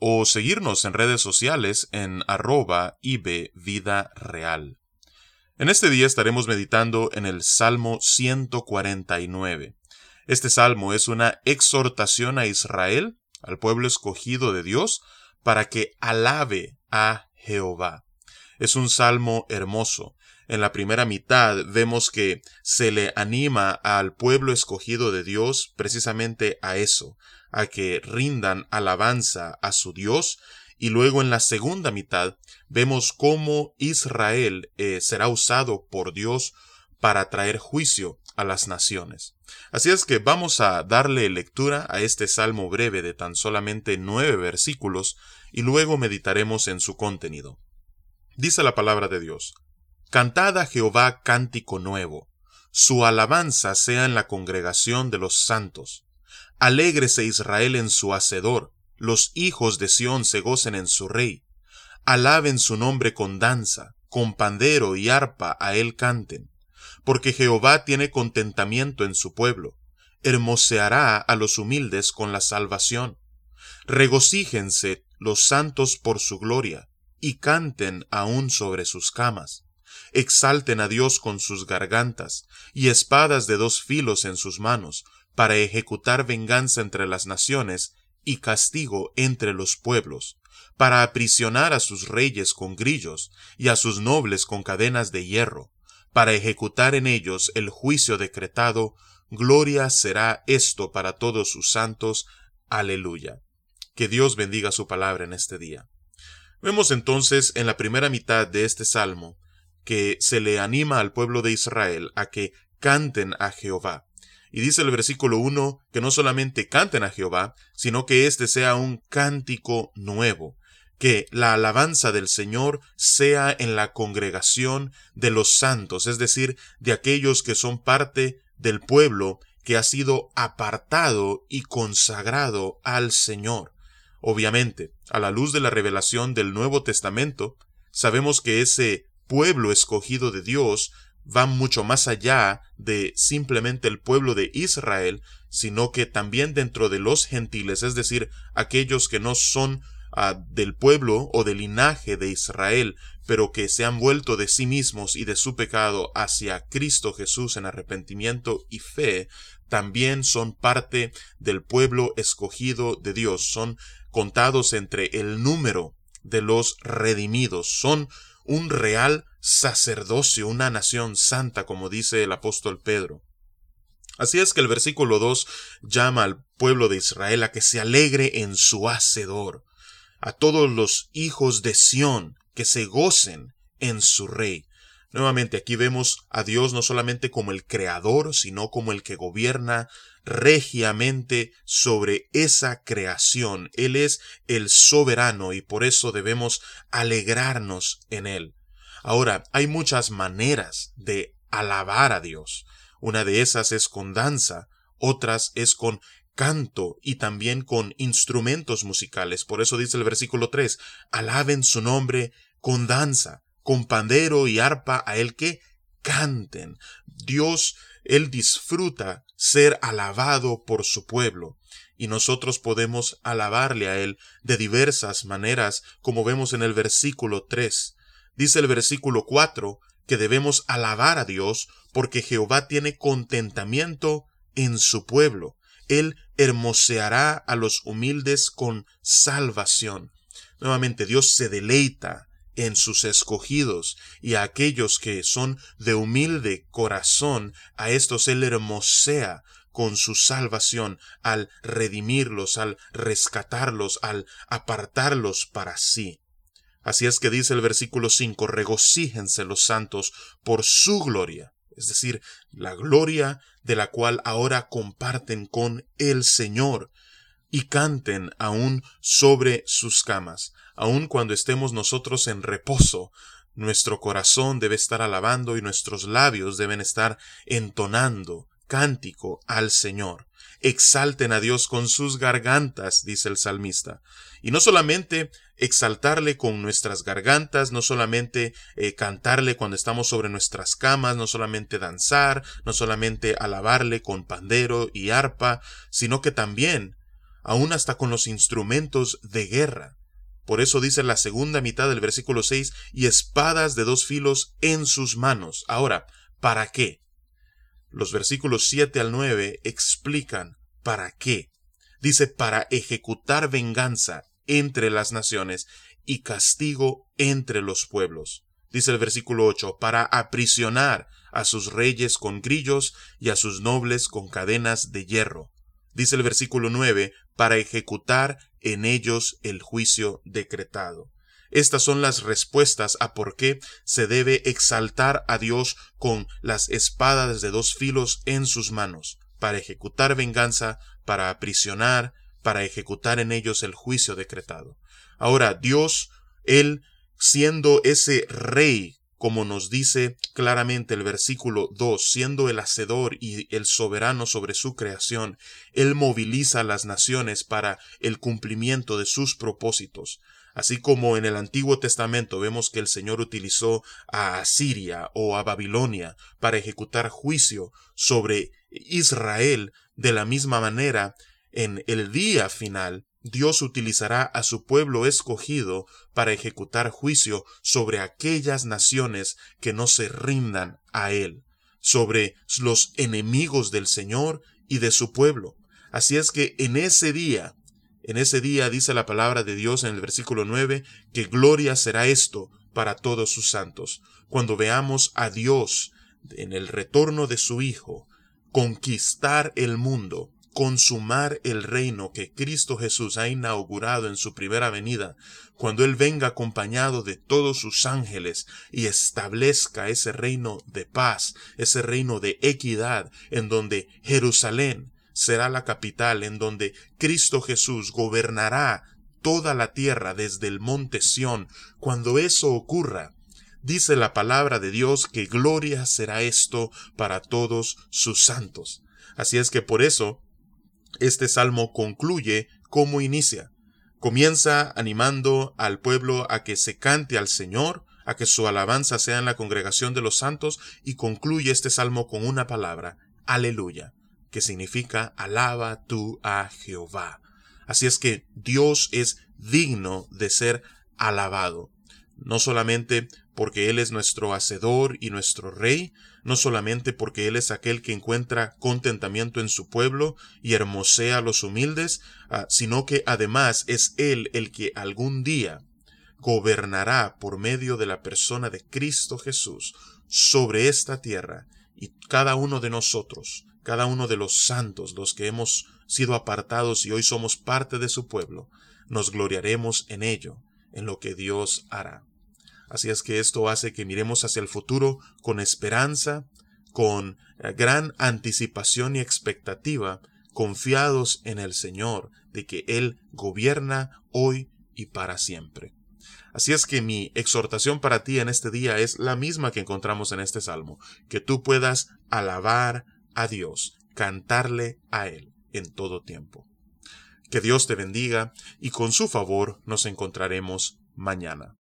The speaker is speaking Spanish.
o seguirnos en redes sociales en arroba Vida Real. En este día estaremos meditando en el Salmo 149. Este salmo es una exhortación a Israel, al pueblo escogido de Dios, para que alabe a Jehová. Es un salmo hermoso. En la primera mitad vemos que se le anima al pueblo escogido de Dios precisamente a eso, a que rindan alabanza a su Dios, y luego en la segunda mitad vemos cómo Israel eh, será usado por Dios para traer juicio a las naciones. Así es que vamos a darle lectura a este salmo breve de tan solamente nueve versículos y luego meditaremos en su contenido. Dice la palabra de Dios, Cantad a Jehová cántico nuevo, su alabanza sea en la congregación de los santos. Alégrese Israel en su Hacedor, los hijos de Sión se gocen en su Rey. Alaben su nombre con danza, con pandero y arpa a él canten. Porque Jehová tiene contentamiento en su pueblo, hermoseará a los humildes con la salvación. Regocíjense los santos por su gloria, y canten aún sobre sus camas. Exalten a Dios con sus gargantas, y espadas de dos filos en sus manos, para ejecutar venganza entre las naciones y castigo entre los pueblos, para aprisionar a sus reyes con grillos y a sus nobles con cadenas de hierro, para ejecutar en ellos el juicio decretado, gloria será esto para todos sus santos. Aleluya. Que Dios bendiga su palabra en este día. Vemos entonces en la primera mitad de este salmo que se le anima al pueblo de Israel a que canten a Jehová. Y dice el versículo 1 que no solamente canten a Jehová, sino que éste sea un cántico nuevo, que la alabanza del Señor sea en la congregación de los santos, es decir, de aquellos que son parte del pueblo que ha sido apartado y consagrado al Señor. Obviamente, a la luz de la revelación del Nuevo Testamento, sabemos que ese pueblo escogido de Dios va mucho más allá de simplemente el pueblo de Israel, sino que también dentro de los gentiles, es decir, aquellos que no son ah, del pueblo o del linaje de Israel, pero que se han vuelto de sí mismos y de su pecado hacia Cristo Jesús en arrepentimiento y fe, también son parte del pueblo escogido de Dios, son contados entre el número de los redimidos, son un real sacerdocio, una nación santa, como dice el apóstol Pedro. Así es que el versículo 2 llama al pueblo de Israel a que se alegre en su Hacedor, a todos los hijos de Sión que se gocen en su Rey. Nuevamente aquí vemos a Dios no solamente como el Creador, sino como el que gobierna regiamente sobre esa creación. Él es el soberano y por eso debemos alegrarnos en Él. Ahora, hay muchas maneras de alabar a Dios. Una de esas es con danza, otras es con canto y también con instrumentos musicales. Por eso dice el versículo 3, alaben su nombre con danza, con pandero y arpa a él que canten. Dios, Él disfruta ser alabado por su pueblo y nosotros podemos alabarle a Él de diversas maneras, como vemos en el versículo 3. Dice el versículo 4 que debemos alabar a Dios porque Jehová tiene contentamiento en su pueblo. Él hermoseará a los humildes con salvación. Nuevamente Dios se deleita en sus escogidos y a aquellos que son de humilde corazón, a estos Él hermosea con su salvación al redimirlos, al rescatarlos, al apartarlos para sí. Así es que dice el versículo 5, regocíjense los santos por su gloria, es decir, la gloria de la cual ahora comparten con el Señor. Y canten aún sobre sus camas, aun cuando estemos nosotros en reposo. Nuestro corazón debe estar alabando y nuestros labios deben estar entonando cántico al Señor. Exalten a Dios con sus gargantas, dice el salmista. Y no solamente exaltarle con nuestras gargantas, no solamente eh, cantarle cuando estamos sobre nuestras camas, no solamente danzar, no solamente alabarle con pandero y arpa, sino que también, aún hasta con los instrumentos de guerra. Por eso dice la segunda mitad del versículo 6, y espadas de dos filos en sus manos. Ahora, ¿para qué? Los versículos 7 al 9 explican para qué. Dice, para ejecutar venganza entre las naciones y castigo entre los pueblos. Dice el versículo 8, para aprisionar a sus reyes con grillos y a sus nobles con cadenas de hierro. Dice el versículo 9, para ejecutar en ellos el juicio decretado. Estas son las respuestas a por qué se debe exaltar a Dios con las espadas de dos filos en sus manos, para ejecutar venganza, para aprisionar, para ejecutar en ellos el juicio decretado. Ahora, Dios, Él, siendo ese rey, como nos dice claramente el versículo 2, siendo el hacedor y el soberano sobre su creación, Él moviliza a las naciones para el cumplimiento de sus propósitos. Así como en el Antiguo Testamento vemos que el Señor utilizó a Asiria o a Babilonia para ejecutar juicio sobre Israel, de la misma manera, en el día final, Dios utilizará a su pueblo escogido para ejecutar juicio sobre aquellas naciones que no se rindan a Él, sobre los enemigos del Señor y de su pueblo. Así es que en ese día en ese día dice la palabra de Dios en el versículo 9 que gloria será esto para todos sus santos, cuando veamos a Dios en el retorno de su Hijo, conquistar el mundo, consumar el reino que Cristo Jesús ha inaugurado en su primera venida, cuando Él venga acompañado de todos sus ángeles y establezca ese reino de paz, ese reino de equidad, en donde Jerusalén será la capital en donde Cristo Jesús gobernará toda la tierra desde el monte Sión. Cuando eso ocurra, dice la palabra de Dios que gloria será esto para todos sus santos. Así es que por eso este salmo concluye como inicia. Comienza animando al pueblo a que se cante al Señor, a que su alabanza sea en la congregación de los santos y concluye este salmo con una palabra, aleluya que significa alaba tú a Jehová. Así es que Dios es digno de ser alabado, no solamente porque Él es nuestro hacedor y nuestro rey, no solamente porque Él es aquel que encuentra contentamiento en su pueblo y hermosea a los humildes, ah, sino que además es Él el que algún día gobernará por medio de la persona de Cristo Jesús sobre esta tierra y cada uno de nosotros cada uno de los santos, los que hemos sido apartados y hoy somos parte de su pueblo, nos gloriaremos en ello, en lo que Dios hará. Así es que esto hace que miremos hacia el futuro con esperanza, con eh, gran anticipación y expectativa, confiados en el Señor, de que Él gobierna hoy y para siempre. Así es que mi exhortación para ti en este día es la misma que encontramos en este salmo, que tú puedas alabar, a Dios, cantarle a Él en todo tiempo. Que Dios te bendiga y con su favor nos encontraremos mañana.